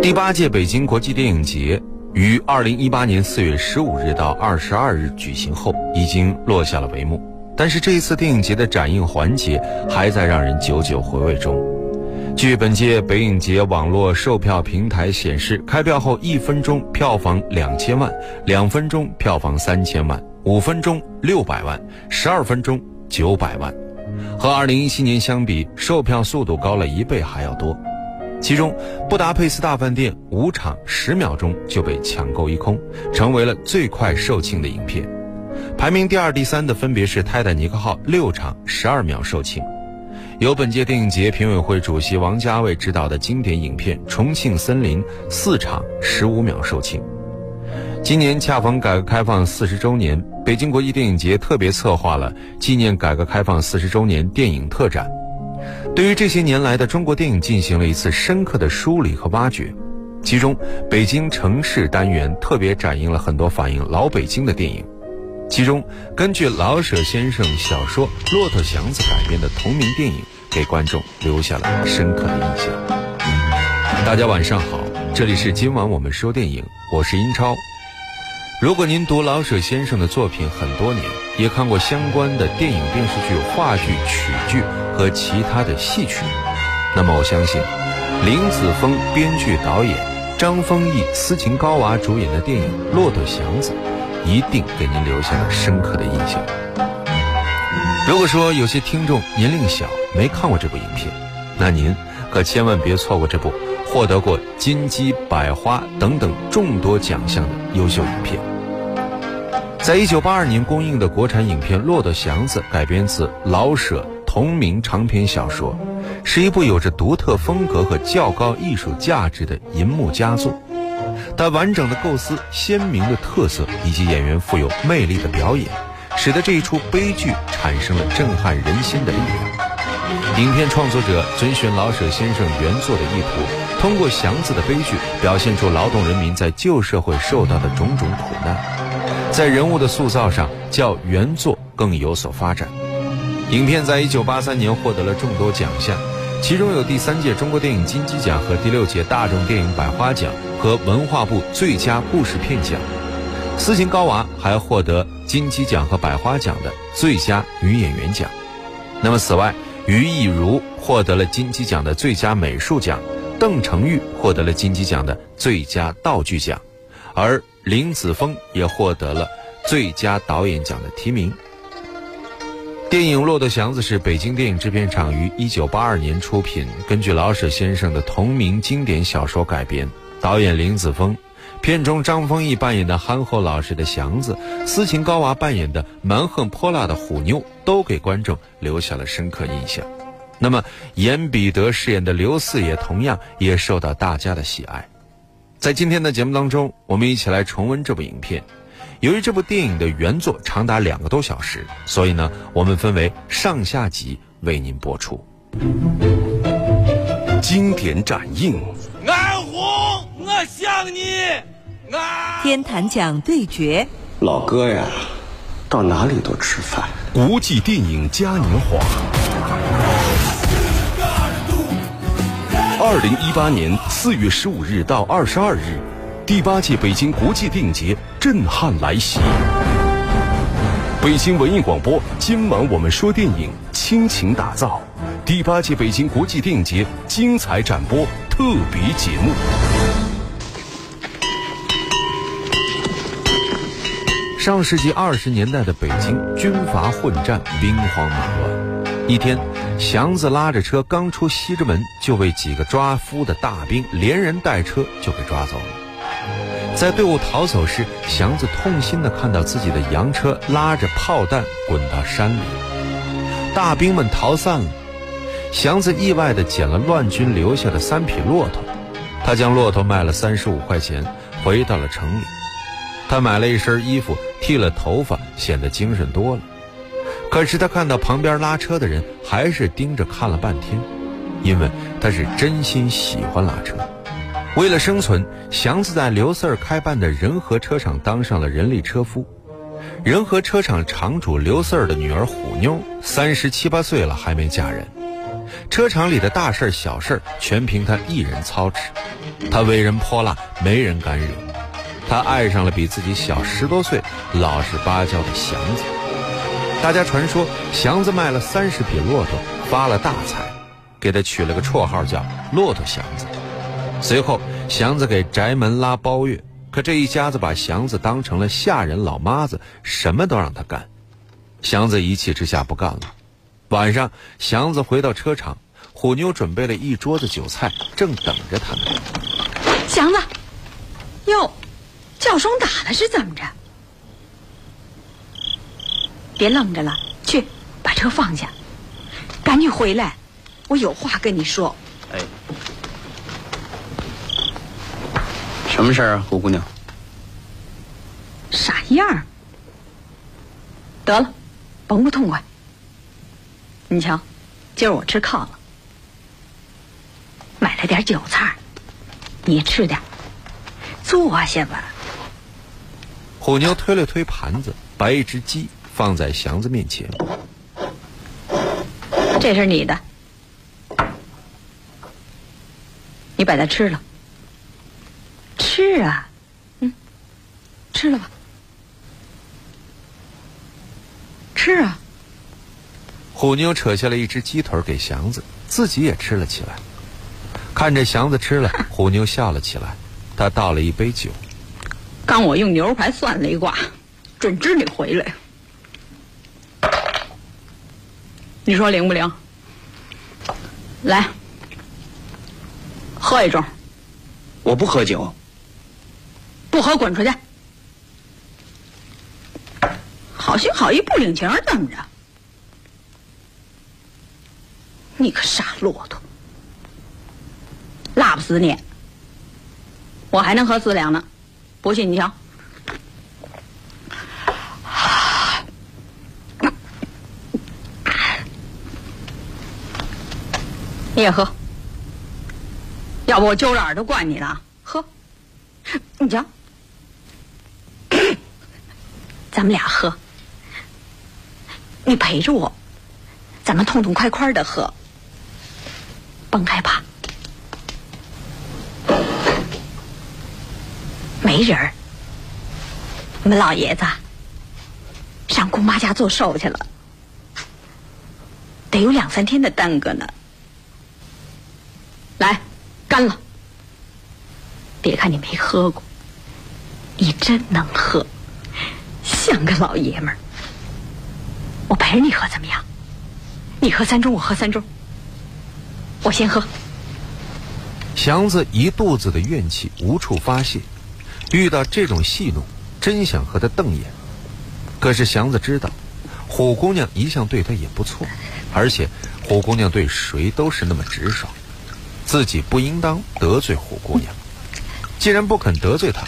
第八届北京国际电影节于二零一八年四月十五日到二十二日举行后，已经落下了帷幕。但是这一次电影节的展映环节还在让人久久回味中。据本届北影节网络售票平台显示，开票后一分钟票房两千万，两分钟票房三千万，五分钟六百万，十二分钟九百万，和二零一七年相比，售票速度高了一倍还要多。其中，《布达佩斯大饭店》五场十秒钟就被抢购一空，成为了最快售罄的影片。排名第二、第三的分别是《泰坦尼克号》六场十二秒售罄。由本届电影节评委会主席王家卫执导的经典影片《重庆森林》四场十五秒售罄。今年恰逢改革开放四十周年，北京国际电影节特别策划了纪念改革开放四十周年电影特展，对于这些年来的中国电影进行了一次深刻的梳理和挖掘。其中，北京城市单元特别展映了很多反映老北京的电影。其中，根据老舍先生小说《骆驼祥子》改编的同名电影，给观众留下了深刻的印象。大家晚上好，这里是今晚我们说电影，我是英超。如果您读老舍先生的作品很多年，也看过相关的电影、电视剧、话剧、曲剧和其他的戏曲，那么我相信，林子峰编剧导演，张丰毅、斯琴高娃主演的电影《骆驼祥子》。一定给您留下了深刻的印象。如果说有些听众年龄小没看过这部影片，那您可千万别错过这部获得过金鸡、百花等等众多奖项的优秀影片。在一九八二年公映的国产影片《骆驼祥子》改编自老舍同名长篇小说，是一部有着独特风格和较高艺术价值的银幕佳作。它完整的构思、鲜明的特色以及演员富有魅力的表演，使得这一出悲剧产生了震撼人心的力量。影片创作者遵循老舍先生原作的意图，通过祥子的悲剧，表现出劳动人民在旧社会受到的种种苦难，在人物的塑造上较原作更有所发展。影片在一九八三年获得了众多奖项。其中有第三届中国电影金鸡奖和第六届大众电影百花奖和文化部最佳故事片奖，斯琴高娃还获得金鸡奖和百花奖的最佳女演员奖。那么此外，于艺如获得了金鸡奖的最佳美术奖，邓成玉获得了金鸡奖的最佳道具奖，而林子峰也获得了最佳导演奖的提名。电影《骆驼祥子》是北京电影制片厂于一九八二年出品，根据老舍先生的同名经典小说改编。导演林子峰，片中张丰毅扮演的憨厚老实的祥子，斯琴高娃扮演的蛮横泼辣的虎妞，都给观众留下了深刻印象。那么，严彼得饰演的刘四爷同样也受到大家的喜爱。在今天的节目当中，我们一起来重温这部影片。由于这部电影的原作长达两个多小时，所以呢，我们分为上下集为您播出。经典展映，安红，我想你。安天坛奖对决，老哥呀，到哪里都吃饭。国际电影嘉年华，二零一八年四月十五日到二十二日。第八届北京国际电影节震撼来袭，北京文艺广播今晚我们说电影倾情打造第八届北京国际电影节精彩展播特别节目。上世纪二十年代的北京，军阀混战，兵荒马乱。一天，祥子拉着车刚出西直门，就被几个抓夫的大兵连人带车就给抓走了。在队伍逃走时，祥子痛心地看到自己的洋车拉着炮弹滚到山里，大兵们逃散了。祥子意外地捡了乱军留下的三匹骆驼，他将骆驼卖了三十五块钱，回到了城里。他买了一身衣服，剃了头发，显得精神多了。可是他看到旁边拉车的人还是盯着看了半天，因为他是真心喜欢拉车。为了生存，祥子在刘四儿开办的仁和车厂当上了人力车夫。仁和车厂厂主刘四儿的女儿虎妞三十七八岁了还没嫁人，车厂里的大事小事全凭他一人操持。他为人泼辣，没人敢惹。他爱上了比自己小十多岁、老实巴交的祥子。大家传说祥子卖了三十匹骆驼，发了大财，给他取了个绰号叫“骆驼祥子”。随后，祥子给宅门拉包月，可这一家子把祥子当成了下人老妈子，什么都让他干。祥子一气之下不干了。晚上，祥子回到车场。虎妞准备了一桌子酒菜，正等着他呢。祥子，哟，叫声打了是怎么着？别愣着了，去把车放下，赶紧回来，我有话跟你说。哎，什么事儿啊，胡姑娘？傻样儿？得了，甭不痛快。你瞧，今儿我吃犒了。买了点酒菜，你吃点，坐下吧。虎妞推了推盘子，把一只鸡放在祥子面前。这是你的，你把它吃了。吃啊，嗯，吃了吧。吃啊。虎妞扯下了一只鸡腿给祥子，自己也吃了起来。看着祥子吃了，虎妞笑了起来。她倒了一杯酒。刚我用牛排算了一卦，准知你回来。你说灵不灵？来，喝一盅。我不喝酒。不喝，滚出去！好心好意不领情，怎么着？你个傻骆驼！辣不死你！我还能喝四两呢，不信你瞧。你也喝，要不我揪着耳朵灌你了。喝，你瞧，咱们俩喝，你陪着我，咱们痛痛快快的喝，甭害怕。没人儿，我们老爷子上姑妈家做寿去了，得有两三天的耽搁呢。来，干了！别看你没喝过，你真能喝，像个老爷们儿。我陪着你喝怎么样？你喝三盅，我喝三盅。我先喝。祥子一肚子的怨气无处发泄。遇到这种戏弄，真想和他瞪眼。可是祥子知道，虎姑娘一向对他也不错，而且虎姑娘对谁都是那么直爽，自己不应当得罪虎姑娘。既然不肯得罪她，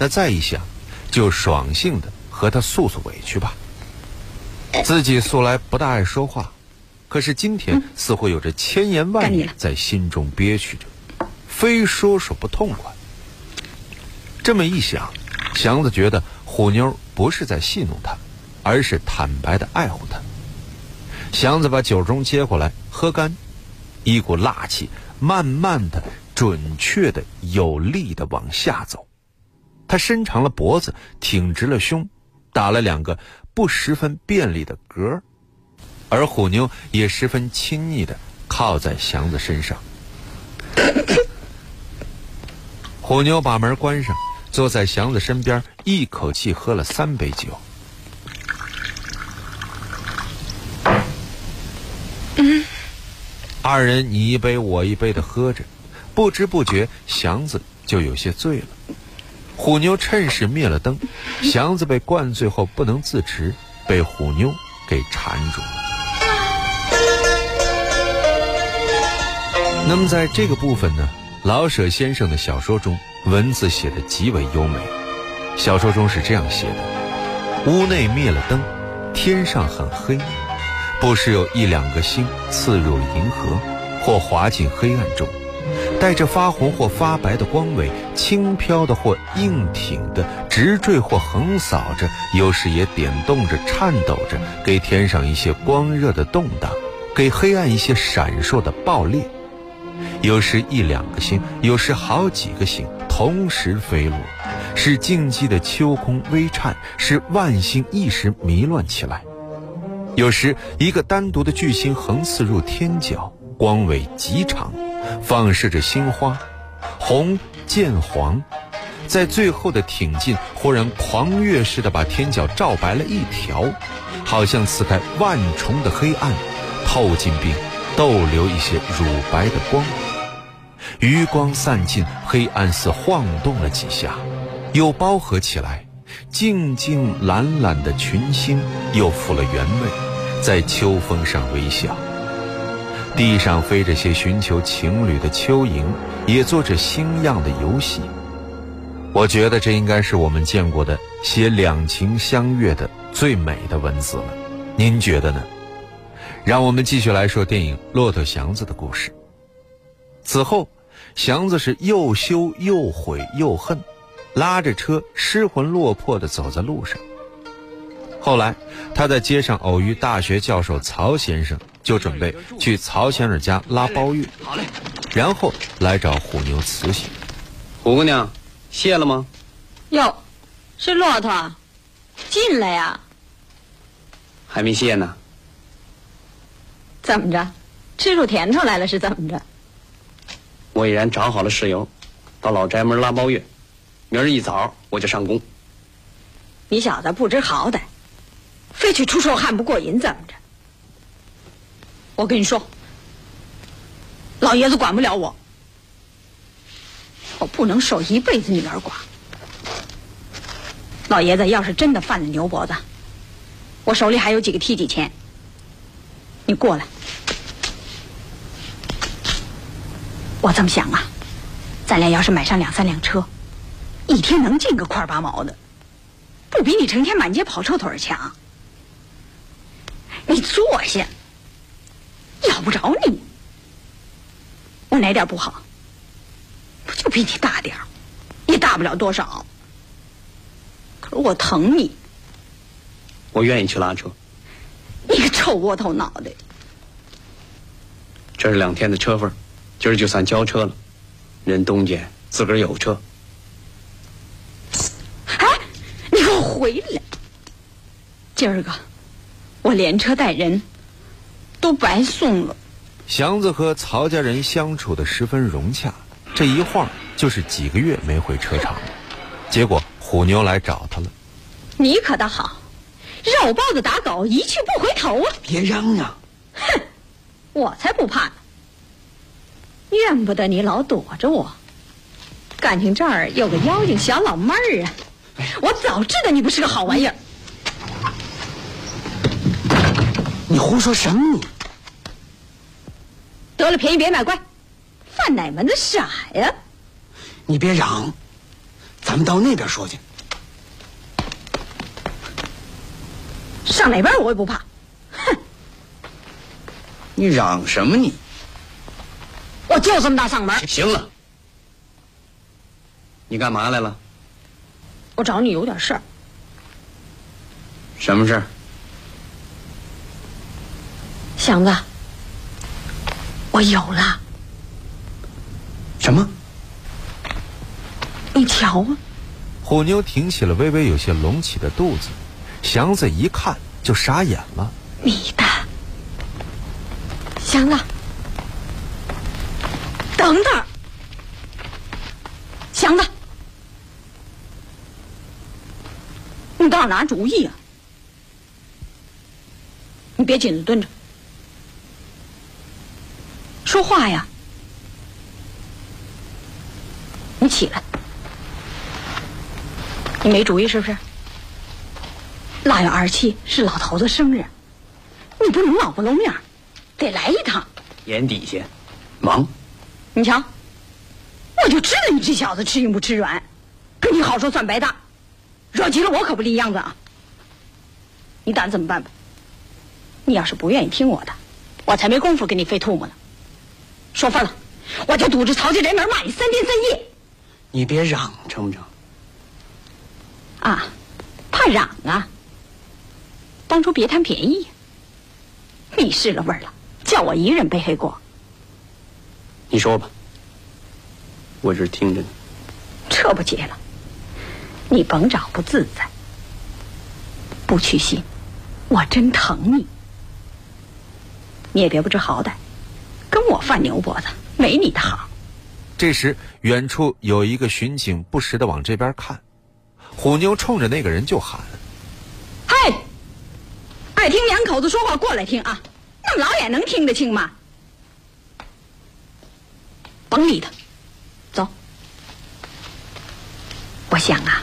那再一想，就爽性的和她诉诉委屈吧。自己素来不大爱说话，可是今天似乎有着千言万语在心中憋屈着，非说说不痛快。这么一想，祥子觉得虎妞不是在戏弄他，而是坦白的爱护他。祥子把酒盅接过来喝干，一股辣气慢慢的、准确的、有力的往下走。他伸长了脖子，挺直了胸，打了两个不十分便利的嗝，而虎妞也十分亲昵的靠在祥子身上。虎妞把门关上。坐在祥子身边，一口气喝了三杯酒。嗯，二人你一杯我一杯的喝着，不知不觉祥子就有些醉了。虎妞趁势灭了灯，祥子被灌醉后不能自持，被虎妞给缠住了。那么在这个部分呢，老舍先生的小说中。文字写的极为优美，小说中是这样写的：屋内灭了灯，天上很黑，不时有一两个星刺入银河，或滑进黑暗中，带着发红或发白的光尾，轻飘的或硬挺的，直坠或横扫着，有时也点动着、颤抖着，给天上一些光热的动荡，给黑暗一些闪烁的爆裂。有时一两个星，有时好几个星同时飞落，使静寂的秋空微颤，使万星一时迷乱起来。有时一个单独的巨星横刺入天角，光尾极长，放射着星花，红渐黄，在最后的挺进，忽然狂跃似的把天角照白了一条，好像刺开万重的黑暗，透进并逗留一些乳白的光。余光散尽，黑暗似晃动了几下，又包合起来。静静懒懒的群星又复了原位，在秋风上微笑。地上飞着些寻求情侣的蚯蚓，也做着星样的游戏。我觉得这应该是我们见过的写两情相悦的最美的文字了。您觉得呢？让我们继续来说电影《骆驼祥子》的故事。此后。祥子是又羞又悔又恨，拉着车失魂落魄地走在路上。后来，他在街上偶遇大学教授曹先生，就准备去曹先生家拉包月。好嘞，然后来找虎妞辞行。虎姑娘，谢了吗？哟，是骆驼，进来呀。还没谢呢。怎么着，吃出甜头来了是怎么着？我已然找好了事由，到老宅门拉包月，明儿一早我就上工。你小子不知好歹，非去出手汉不过瘾，怎么着？我跟你说，老爷子管不了我，我不能守一辈子女儿寡。老爷子要是真的犯了牛脖子，我手里还有几个梯级钱，你过来。我这么想啊，咱俩要是买上两三辆车，一天能进个块八毛的，不比你成天满街跑臭腿强？你坐下，要不着你，我哪点不好？不就比你大点儿，也大不了多少。可是我疼你，我愿意去拉车。你个臭窝头脑袋！这是两天的车费。今儿就算交车了，人东家自个儿有车。哎，你给我回来！今儿个我连车带人都白送了。祥子和曹家人相处的十分融洽，这一晃就是几个月没回车厂了。结果虎妞来找他了。你可倒好，肉包子打狗，一去不回头啊！别嚷嚷！哼，我才不怕呢。怨不得你老躲着我，感情这儿有个妖精小老妹儿啊！我早知道你不是个好玩意儿。你胡说什么？你得了便宜别买乖，犯哪门子傻呀？你别嚷，咱们到那边说去。上哪边我也不怕。哼！你嚷什么你？我就这么大嗓门。行了，你干嘛来了？我找你有点事儿。什么事儿？祥子，我有了。什么？你瞧啊！虎妞挺起了微微有些隆起的肚子，祥子一看就傻眼了。你的，祥子。等等，祥子，你倒是拿主意啊！你别紧着蹲着，说话呀！你起来，你没主意是不是？腊月二十七是老头子生日，你不能老不露面，得来一趟。眼底下，忙。你瞧，我就知道你这小子吃硬不吃软，跟你好说算白搭，惹急了我可不立样子啊！你打算怎么办吧？你要是不愿意听我的，我才没工夫跟你费吐沫呢。说分了，我就堵着曹家宅门骂你三天三夜。你别嚷，成不成？啊，怕嚷啊！当初别贪便宜，你试了味儿了，叫我一人背黑锅。你说吧，我这听着呢。这不结了，你甭找不自在，不屈心，我真疼你。你也别不知好歹，跟我犯牛脖子，没你的好。这时，远处有一个巡警不时的往这边看，虎妞冲着那个人就喊：“嘿，爱听两口子说话，过来听啊！那么老远能听得清吗？甭理他，走。我想啊，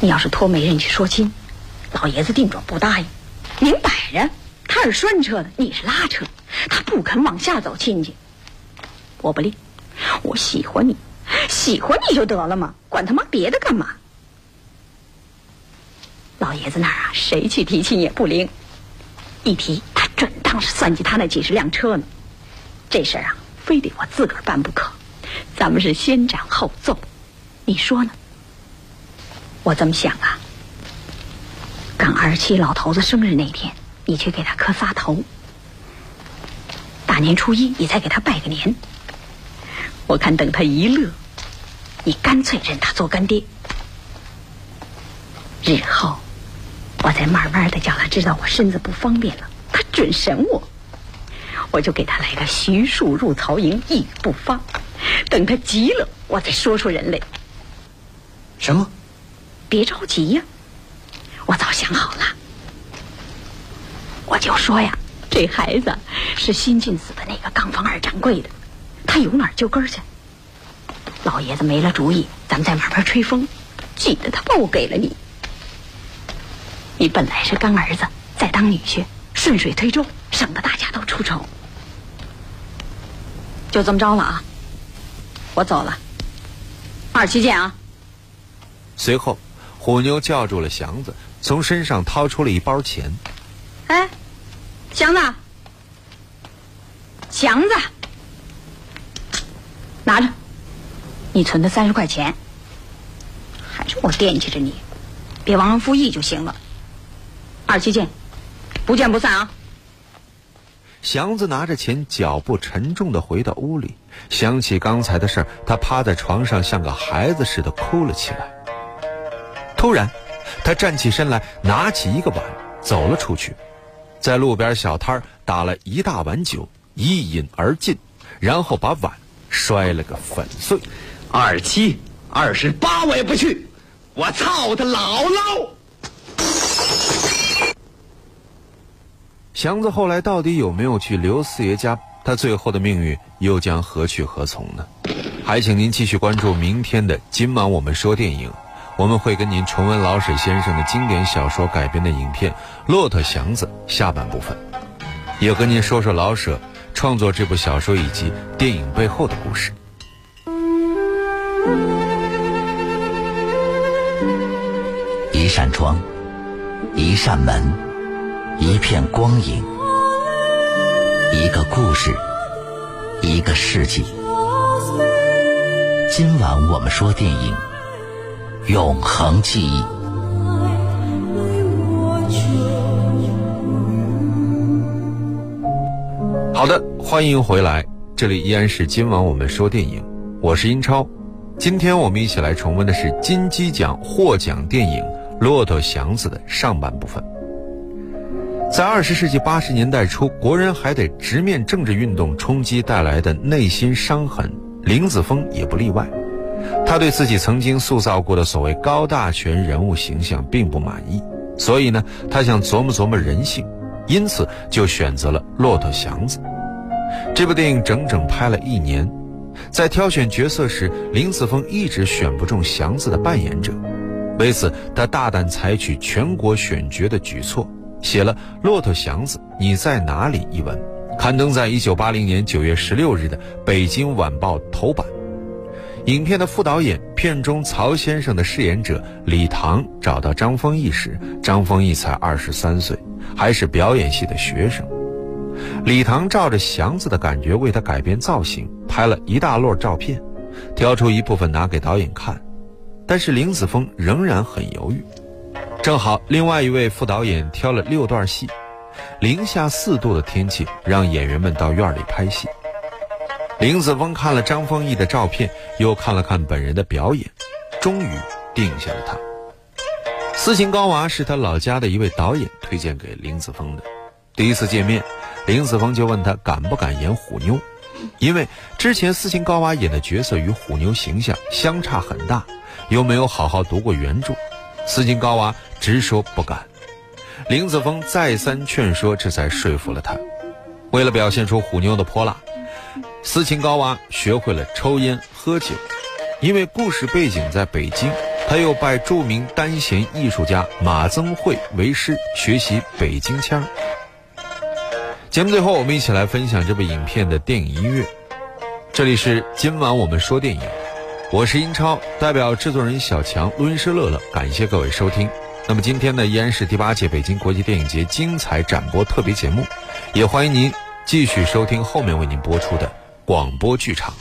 你要是托媒人去说亲，老爷子定准不答应，明摆着。”他是拴车的，你是拉车，他不肯往下走亲戚。我不吝，我喜欢你，喜欢你就得了嘛，管他妈别的干嘛？老爷子那儿啊，谁去提亲也不灵，一提他准当是算计他那几十辆车呢。这事儿啊，非得我自个儿办不可。咱们是先斩后奏，你说呢？我这么想啊，刚二七老头子生日那天。你去给他磕仨头，大年初一你再给他拜个年。我看等他一乐，你干脆认他做干爹。日后我再慢慢的叫他知道我身子不方便了，他准审我。我就给他来个徐庶入曹营，一语不发。等他急了，我再说出人来。什么？别着急呀，我早想好了。我就说呀，这孩子是新进死的那个钢房二掌柜的，他有哪儿就根儿去。老爷子没了主意，咱们再慢慢吹风，记得他不给了你。你本来是干儿子，再当女婿，顺水推舟，省得大家都出丑。就这么着了啊，我走了。二七见啊。随后，虎妞叫住了祥子，从身上掏出了一包钱。哎。祥子，祥子，拿着，你存的三十块钱，还是我惦记着你，别忘恩负义就行了。二七见，不见不散啊！祥子拿着钱，脚步沉重的回到屋里，想起刚才的事儿，他趴在床上像个孩子似的哭了起来。突然，他站起身来，拿起一个碗，走了出去。在路边小摊打了一大碗酒，一饮而尽，然后把碗摔了个粉碎。二七二十八，我也不去，我操他姥姥！祥子后来到底有没有去刘四爷家？他最后的命运又将何去何从呢？还请您继续关注明天的今晚我们说电影。我们会跟您重温老舍先生的经典小说改编的影片《骆驼祥子》下半部分，也跟您说说老舍创作这部小说以及电影背后的故事。一扇窗，一扇门，一片光影，一个故事，一个世纪。今晚我们说电影。永恒记忆。好的，欢迎回来，这里依然是今晚我们说电影，我是英超。今天我们一起来重温的是金鸡奖获奖电影《骆驼祥子》的上半部分。在二十世纪八十年代初，国人还得直面政治运动冲击带来的内心伤痕，林子峰也不例外。他对自己曾经塑造过的所谓高大全人物形象并不满意，所以呢，他想琢磨琢磨人性，因此就选择了《骆驼祥子》这部电影。整整拍了一年，在挑选角色时，林子峰一直选不中祥子的扮演者，为此他大胆采取全国选角的举措，写了《骆驼祥子你在哪里》一文，刊登在一九八零年九月十六日的《北京晚报》头版。影片的副导演、片中曹先生的饰演者李唐找到张丰毅时，张丰毅才二十三岁，还是表演系的学生。李唐照着祥子的感觉为他改变造型，拍了一大摞照片，挑出一部分拿给导演看。但是林子峰仍然很犹豫。正好另外一位副导演挑了六段戏，零下四度的天气让演员们到院里拍戏。林子峰看了张丰毅的照片，又看了看本人的表演，终于定下了他。斯琴高娃是他老家的一位导演推荐给林子峰的。第一次见面，林子峰就问他敢不敢演虎妞，因为之前斯琴高娃演的角色与虎妞形象相差很大，又没有好好读过原著。斯琴高娃直说不敢。林子峰再三劝说，这才说服了他。为了表现出虎妞的泼辣，斯琴高娃学会了抽烟喝酒。因为故事背景在北京，他又拜著名单弦艺术家马增慧为师，学习北京腔。节目最后，我们一起来分享这部影片的电影音乐。这里是今晚我们说电影，我是英超，代表制作人小强、录音师乐乐，感谢各位收听。那么今天呢，依然是第八届北京国际电影节精彩展播特别节目，也欢迎您继续收听后面为您播出的广播剧场。